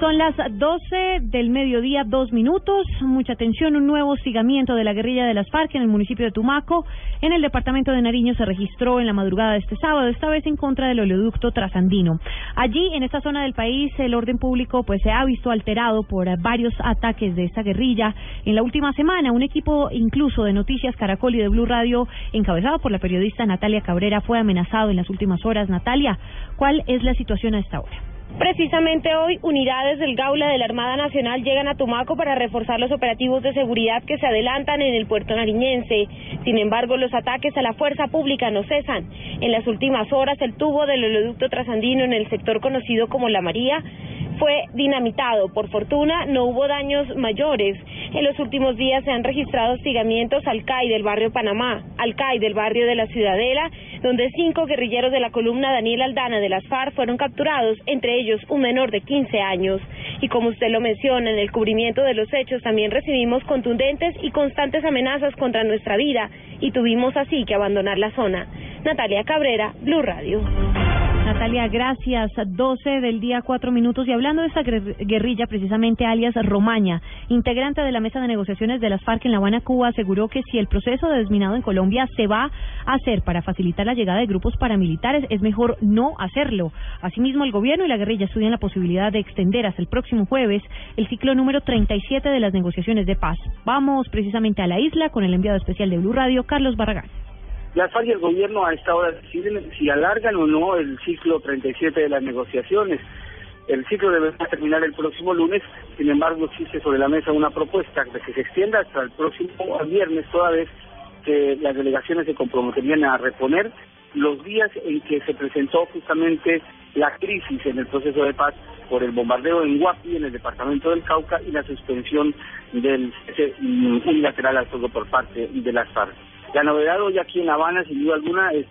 Son las 12 del mediodía, dos minutos. Mucha atención, un nuevo hostigamiento de la guerrilla de las FARC en el municipio de Tumaco. En el departamento de Nariño se registró en la madrugada de este sábado, esta vez en contra del oleoducto trasandino. Allí, en esta zona del país, el orden público pues se ha visto alterado por varios ataques de esta guerrilla. En la última semana, un equipo incluso de Noticias Caracol y de Blue Radio, encabezado por la periodista Natalia Cabrera, fue amenazado en las últimas horas. Natalia, ¿cuál es la situación a esta hora? Precisamente hoy, unidades del Gaula de la Armada Nacional llegan a Tumaco para reforzar los operativos de seguridad que se adelantan en el puerto nariñense. Sin embargo, los ataques a la fuerza pública no cesan. En las últimas horas, el tubo del oleoducto trasandino en el sector conocido como La María fue dinamitado. Por fortuna, no hubo daños mayores. En los últimos días se han registrado hostigamientos al CAI del barrio Panamá, al CAI del barrio de la Ciudadela, donde cinco guerrilleros de la columna Daniel Aldana de las FARC fueron capturados, entre ellos un menor de 15 años. Y como usted lo menciona, en el cubrimiento de los hechos también recibimos contundentes y constantes amenazas contra nuestra vida y tuvimos así que abandonar la zona. Natalia Cabrera, Blue Radio. Natalia, gracias. 12 del día, cuatro minutos. Y hablando de esa guerrilla, precisamente alias Romaña, integrante de la mesa de negociaciones de las FARC en La Habana, Cuba, aseguró que si el proceso de desminado en Colombia se va a hacer para facilitar la llegada de grupos paramilitares, es mejor no hacerlo. Asimismo, el gobierno y la guerrilla estudian la posibilidad de extender hasta el próximo jueves el ciclo número 37 de las negociaciones de paz. Vamos precisamente a la isla con el enviado especial de Blue Radio, Carlos Barragán. La FARC y el gobierno a esta hora deciden si alargan o no el ciclo 37 de las negociaciones. El ciclo debe terminar el próximo lunes, sin embargo existe sobre la mesa una propuesta de que se extienda hasta el próximo viernes, toda vez que las delegaciones se comprometerían a reponer los días en que se presentó justamente la crisis en el proceso de paz por el bombardeo en Guapi, en el departamento del Cauca, y la suspensión del unilateral al fuego por parte de las FARC. La novedad hoy aquí en La Habana, sin duda alguna, es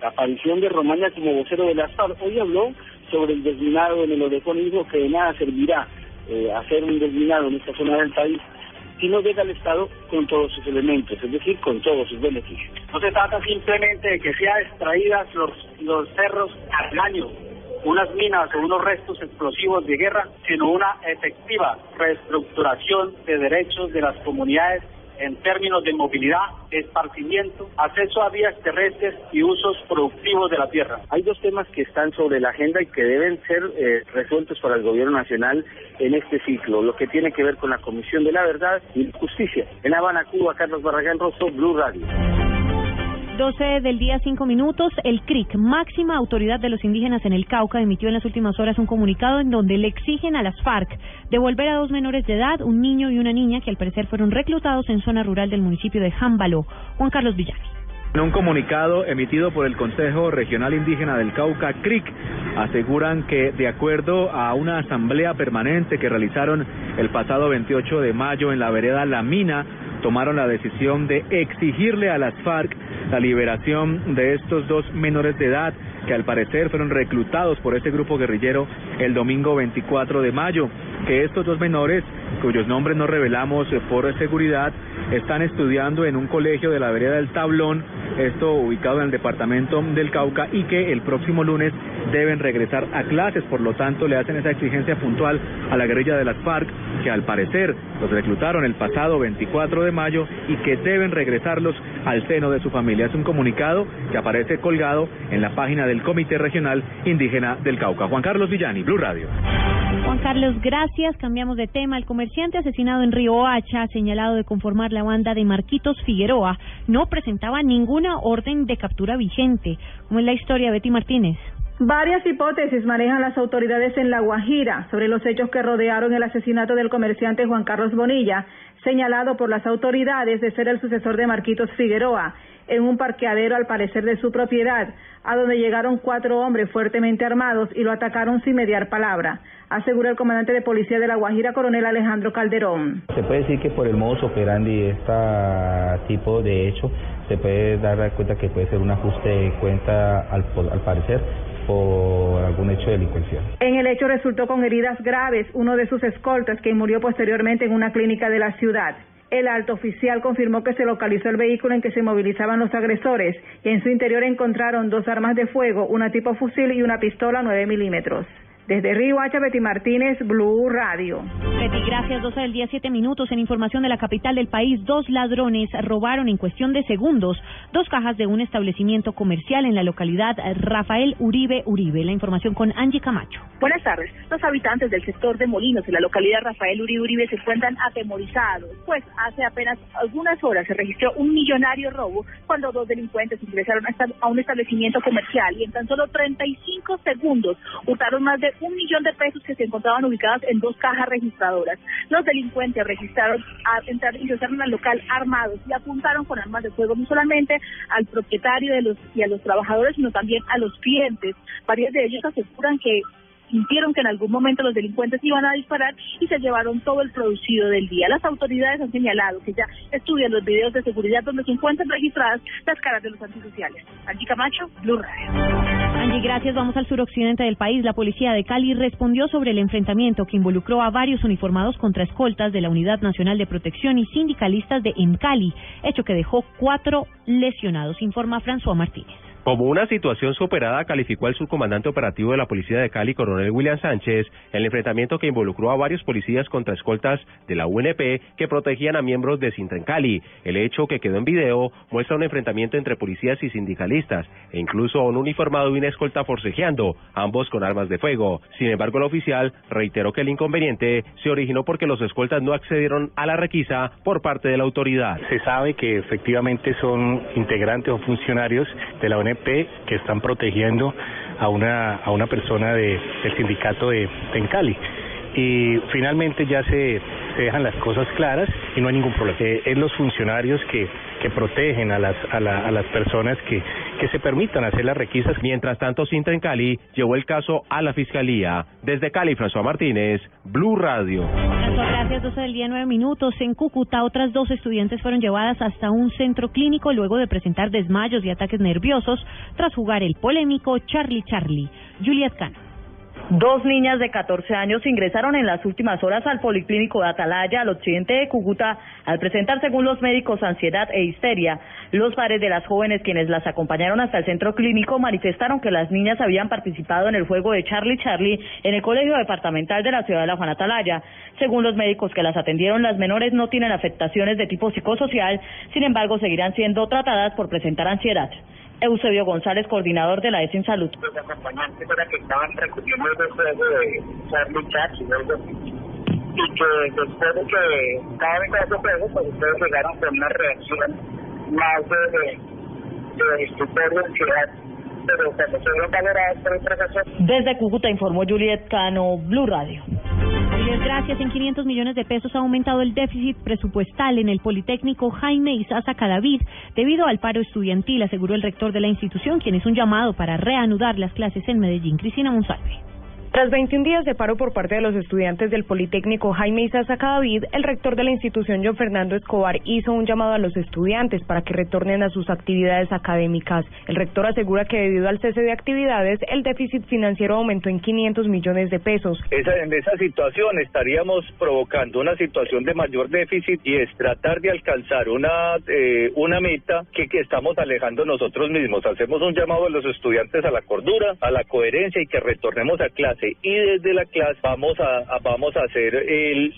la aparición de Romaña como vocero de la FARC. Hoy habló sobre el desminado en el Odejón y dijo que de nada servirá eh, hacer un desminado en esta zona del país si no llega al Estado con todos sus elementos, es decir, con todos sus beneficios. No se trata simplemente de que sean extraídas los, los cerros al año, unas minas o unos restos explosivos de guerra, sino una efectiva reestructuración de derechos de las comunidades en términos de movilidad, esparcimiento, acceso a vías terrestres y usos productivos de la tierra. Hay dos temas que están sobre la agenda y que deben ser eh, resueltos para el gobierno nacional en este ciclo, lo que tiene que ver con la Comisión de la Verdad y Justicia. En Habana, Cuba, Carlos Barragán Rosso, Blue Radio. 12 del día, 5 minutos. El CRIC, máxima autoridad de los indígenas en el Cauca, emitió en las últimas horas un comunicado en donde le exigen a las FARC devolver a dos menores de edad, un niño y una niña, que al parecer fueron reclutados en zona rural del municipio de Jámbalo. Juan Carlos Villani. En un comunicado emitido por el Consejo Regional Indígena del Cauca, CRIC, aseguran que de acuerdo a una asamblea permanente que realizaron el pasado 28 de mayo en la vereda La Mina, tomaron la decisión de exigirle a las FARC la liberación de estos dos menores de edad que al parecer fueron reclutados por este grupo guerrillero el domingo 24 de mayo, que estos dos menores, cuyos nombres no revelamos por seguridad, están estudiando en un colegio de la vereda del Tablón, esto ubicado en el departamento del Cauca, y que el próximo lunes deben regresar a clases, por lo tanto le hacen esa exigencia puntual a la guerrilla de las FARC, que al parecer los reclutaron el pasado 24 de mayo y que deben regresarlos al seno de su familia. Es un comunicado que aparece colgado en la página del Comité Regional Indígena del Cauca. Juan Carlos Villani, Blue Radio. Juan Carlos, gracias. Cambiamos de tema. El comerciante asesinado en Río Hacha, señalado de conformar la banda de Marquitos Figueroa, no presentaba ninguna orden de captura vigente. ¿Cómo es la historia, Betty Martínez? Varias hipótesis manejan las autoridades en La Guajira sobre los hechos que rodearon el asesinato del comerciante Juan Carlos Bonilla, señalado por las autoridades de ser el sucesor de Marquitos Figueroa, en un parqueadero al parecer de su propiedad, a donde llegaron cuatro hombres fuertemente armados y lo atacaron sin mediar palabra, asegura el comandante de policía de La Guajira, coronel Alejandro Calderón. Se puede decir que por el modus operandi de este tipo de hecho, se puede dar cuenta que puede ser un ajuste de cuenta al parecer por algún hecho de delincuencia. En el hecho resultó con heridas graves uno de sus escoltas, quien murió posteriormente en una clínica de la ciudad. El alto oficial confirmó que se localizó el vehículo en que se movilizaban los agresores y en su interior encontraron dos armas de fuego, una tipo fusil y una pistola 9 milímetros. Desde Río Hacha, Betty Martínez, Blue Radio. Betty, gracias. 12 del día, 7 minutos. En información de la capital del país, dos ladrones robaron en cuestión de segundos dos cajas de un establecimiento comercial en la localidad Rafael Uribe Uribe. La información con Angie Camacho. Buenas tardes. Los habitantes del sector de Molinos, en la localidad Rafael Uribe Uribe, se encuentran atemorizados, pues hace apenas algunas horas se registró un millonario robo cuando dos delincuentes ingresaron a un establecimiento comercial y en tan solo 35 segundos hurtaron más de un millón de pesos que se encontraban ubicadas en dos cajas registradoras. Los delincuentes registraron, a, ingresaron al local armados y apuntaron con armas de fuego no solamente al propietario de los, y a los trabajadores, sino también a los clientes. Varios de ellos aseguran que sintieron que en algún momento los delincuentes iban a disparar y se llevaron todo el producido del día. Las autoridades han señalado que ya estudian los videos de seguridad donde se encuentran registradas las caras de los antisociales. Angie Camacho, Blue Radio. Angie, gracias. Vamos al suroccidente del país. La policía de Cali respondió sobre el enfrentamiento que involucró a varios uniformados contra escoltas de la Unidad Nacional de Protección y sindicalistas de Encali, hecho que dejó cuatro lesionados, informa François Martínez. Como una situación superada, calificó el subcomandante operativo de la Policía de Cali, coronel William Sánchez, el enfrentamiento que involucró a varios policías contra escoltas de la UNP que protegían a miembros de Sintra Cali. El hecho que quedó en video muestra un enfrentamiento entre policías y sindicalistas, e incluso un uniformado y una escolta forcejeando, ambos con armas de fuego. Sin embargo, el oficial reiteró que el inconveniente se originó porque los escoltas no accedieron a la requisa por parte de la autoridad. Se sabe que efectivamente son integrantes o funcionarios de la UNP que están protegiendo a una, a una persona de, del sindicato de Tencali. Y finalmente ya se, se dejan las cosas claras y no hay ningún problema. Eh, es los funcionarios que que protegen a las, a, la, a las personas que, que se permitan hacer las requisas. Mientras tanto, Sintra en Cali llevó el caso a la Fiscalía. Desde Cali, François Martínez, Blue Radio. Gracias. 12 del día, 9 minutos. En Cúcuta, otras dos estudiantes fueron llevadas hasta un centro clínico luego de presentar desmayos y ataques nerviosos tras jugar el polémico Charlie Charlie. Juliet Cano. Dos niñas de 14 años ingresaron en las últimas horas al Policlínico de Atalaya, al occidente de Cúcuta, al presentar, según los médicos, ansiedad e histeria. Los padres de las jóvenes quienes las acompañaron hasta el centro clínico manifestaron que las niñas habían participado en el juego de Charlie Charlie en el Colegio Departamental de la Ciudad de La Juan Atalaya. Según los médicos que las atendieron, las menores no tienen afectaciones de tipo psicosocial, sin embargo, seguirán siendo tratadas por presentar ansiedad. Eusebio González, coordinador de la ESIN Salud. Los acompañantes para que estaban recurriendo el juego de Charlie Chat y que después de que cada vez que ese juego, pues ustedes llegaron con una reacción más de, de, de estupor de ansiedad. Pero se valoradas por el profesor. Desde Cúcuta informó Juliet Cano, Blue Radio gracias. En 500 millones de pesos ha aumentado el déficit presupuestal en el Politécnico Jaime Isaza Cadavid debido al paro estudiantil, aseguró el rector de la institución, quien es un llamado para reanudar las clases en Medellín. Cristina Monsalve. Tras 21 días de paro por parte de los estudiantes del Politécnico Jaime Isaza David, el rector de la institución, John Fernando Escobar, hizo un llamado a los estudiantes para que retornen a sus actividades académicas. El rector asegura que debido al cese de actividades, el déficit financiero aumentó en 500 millones de pesos. en esa situación estaríamos provocando una situación de mayor déficit y es tratar de alcanzar una, eh, una meta que, que estamos alejando nosotros mismos. Hacemos un llamado a los estudiantes a la cordura, a la coherencia y que retornemos a clase y desde la clase vamos a, vamos a hacer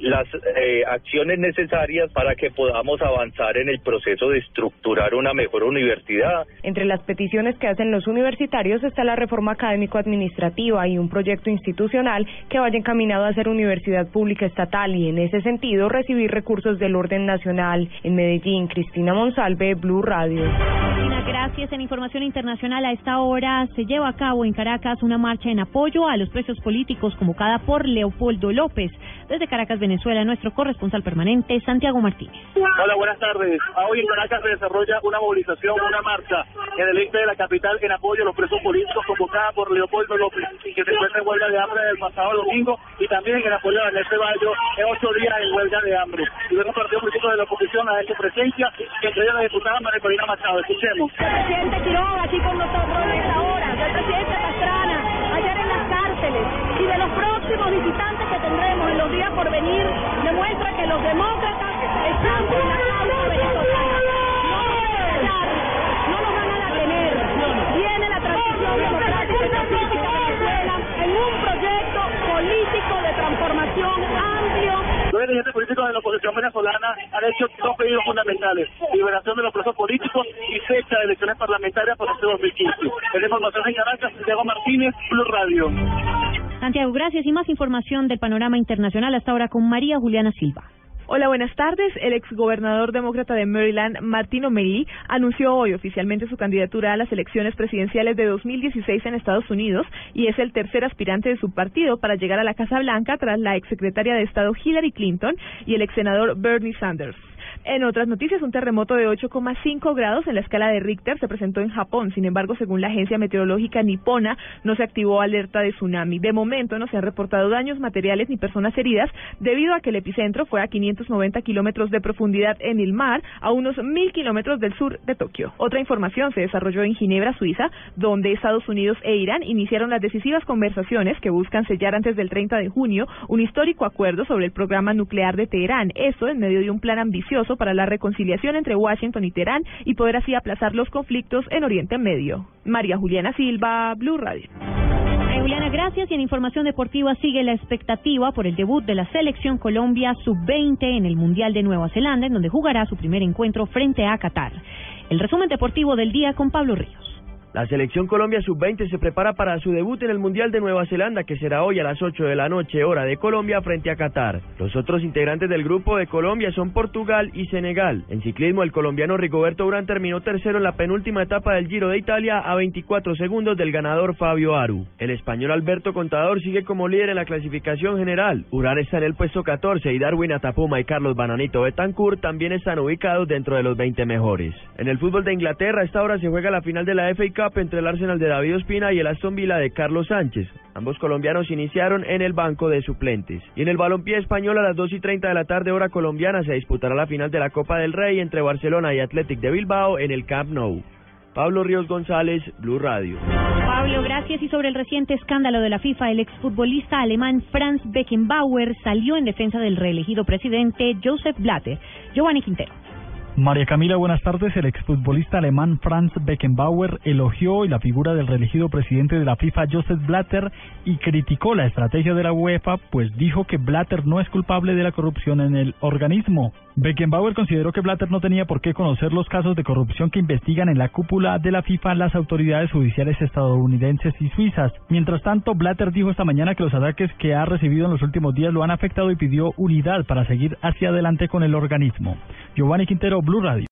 las eh, acciones necesarias para que podamos avanzar en el proceso de estructurar una mejor universidad. Entre las peticiones que hacen los universitarios está la reforma académico-administrativa y un proyecto institucional que vaya encaminado a ser universidad pública estatal y en ese sentido recibir recursos del orden nacional. En Medellín, Cristina Monsalve, Blue Radio. Cristina, gracias. En información internacional a esta hora se lleva a cabo en Caracas una marcha en apoyo a los precios políticos convocada por Leopoldo López. Desde Caracas, Venezuela, nuestro corresponsal permanente, Santiago Martínez. Hola, buenas tardes. Hoy en Caracas se desarrolla una movilización, una marcha en el este de la capital en apoyo a los presos políticos convocada por Leopoldo López, que se encuentra en huelga de hambre el pasado domingo y también en apoyo a Daniel Ceballos en ocho días en huelga de hambre. Y vemos partidos políticos de la oposición a esta presencia, que entre la diputada María Corina Machado. Escuchemos. El presidente Quiroga aquí con nosotros en esta hora, el presidente Pastrana y de los próximos visitantes que tendremos en los días por venir demuestra que los demócratas están por la causa venezolana. No nos van a no van a detener. Viene la transición democrática de Venezuela en un proyecto político de transformación amplio. Los dirigentes políticos de la oposición venezolana han hecho dos pedidos fundamentales, liberación de los presos políticos y fecha de elecciones parlamentarias para este 2015. En información en Caracas, Santiago Martínez, Blue Radio. Santiago, gracias. Y más información del panorama internacional hasta ahora con María Juliana Silva. Hola, buenas tardes. El exgobernador demócrata de Maryland, Martin O'Malley, anunció hoy oficialmente su candidatura a las elecciones presidenciales de 2016 en Estados Unidos y es el tercer aspirante de su partido para llegar a la Casa Blanca tras la exsecretaria de Estado Hillary Clinton y el exsenador Bernie Sanders. En otras noticias, un terremoto de 8,5 grados en la escala de Richter se presentó en Japón. Sin embargo, según la agencia meteorológica nipona, no se activó alerta de tsunami. De momento, no se han reportado daños materiales ni personas heridas debido a que el epicentro fue a 590 kilómetros de profundidad en el mar, a unos 1.000 kilómetros del sur de Tokio. Otra información se desarrolló en Ginebra, Suiza, donde Estados Unidos e Irán iniciaron las decisivas conversaciones que buscan sellar antes del 30 de junio un histórico acuerdo sobre el programa nuclear de Teherán. Eso en medio de un plan ambicioso para la reconciliación entre Washington y Teherán y poder así aplazar los conflictos en Oriente Medio. María Juliana Silva, Blue Radio. Juliana, gracias. Y en información deportiva sigue la expectativa por el debut de la selección Colombia sub-20 en el Mundial de Nueva Zelanda, en donde jugará su primer encuentro frente a Qatar. El resumen deportivo del día con Pablo Ríos. La selección Colombia sub-20 se prepara para su debut en el Mundial de Nueva Zelanda que será hoy a las 8 de la noche hora de Colombia frente a Qatar. Los otros integrantes del grupo de Colombia son Portugal y Senegal. En ciclismo el colombiano Rigoberto Urán terminó tercero en la penúltima etapa del Giro de Italia a 24 segundos del ganador Fabio Aru. El español Alberto Contador sigue como líder en la clasificación general. Urán está en el puesto 14 y Darwin Atapuma y Carlos Bananito Betancourt también están ubicados dentro de los 20 mejores. En el fútbol de Inglaterra a esta hora se juega la final de la FA entre el Arsenal de David Ospina y el Aston Villa de Carlos Sánchez. Ambos colombianos iniciaron en el banco de suplentes. Y en el balompié español a las 2 y 30 de la tarde hora colombiana se disputará la final de la Copa del Rey entre Barcelona y Athletic de Bilbao en el Camp Nou. Pablo Ríos González, Blue Radio. Pablo, gracias. Y sobre el reciente escándalo de la FIFA, el exfutbolista alemán Franz Beckenbauer salió en defensa del reelegido presidente Joseph Blatter. Giovanni Quintero. María Camila, buenas tardes. El exfutbolista alemán Franz Beckenbauer elogió la figura del reelegido presidente de la FIFA, Joseph Blatter, y criticó la estrategia de la UEFA, pues dijo que Blatter no es culpable de la corrupción en el organismo. Beckenbauer consideró que Blatter no tenía por qué conocer los casos de corrupción que investigan en la cúpula de la FIFA las autoridades judiciales estadounidenses y suizas. Mientras tanto, Blatter dijo esta mañana que los ataques que ha recibido en los últimos días lo han afectado y pidió unidad para seguir hacia adelante con el organismo. Giovanni Quintero, Blue Radio.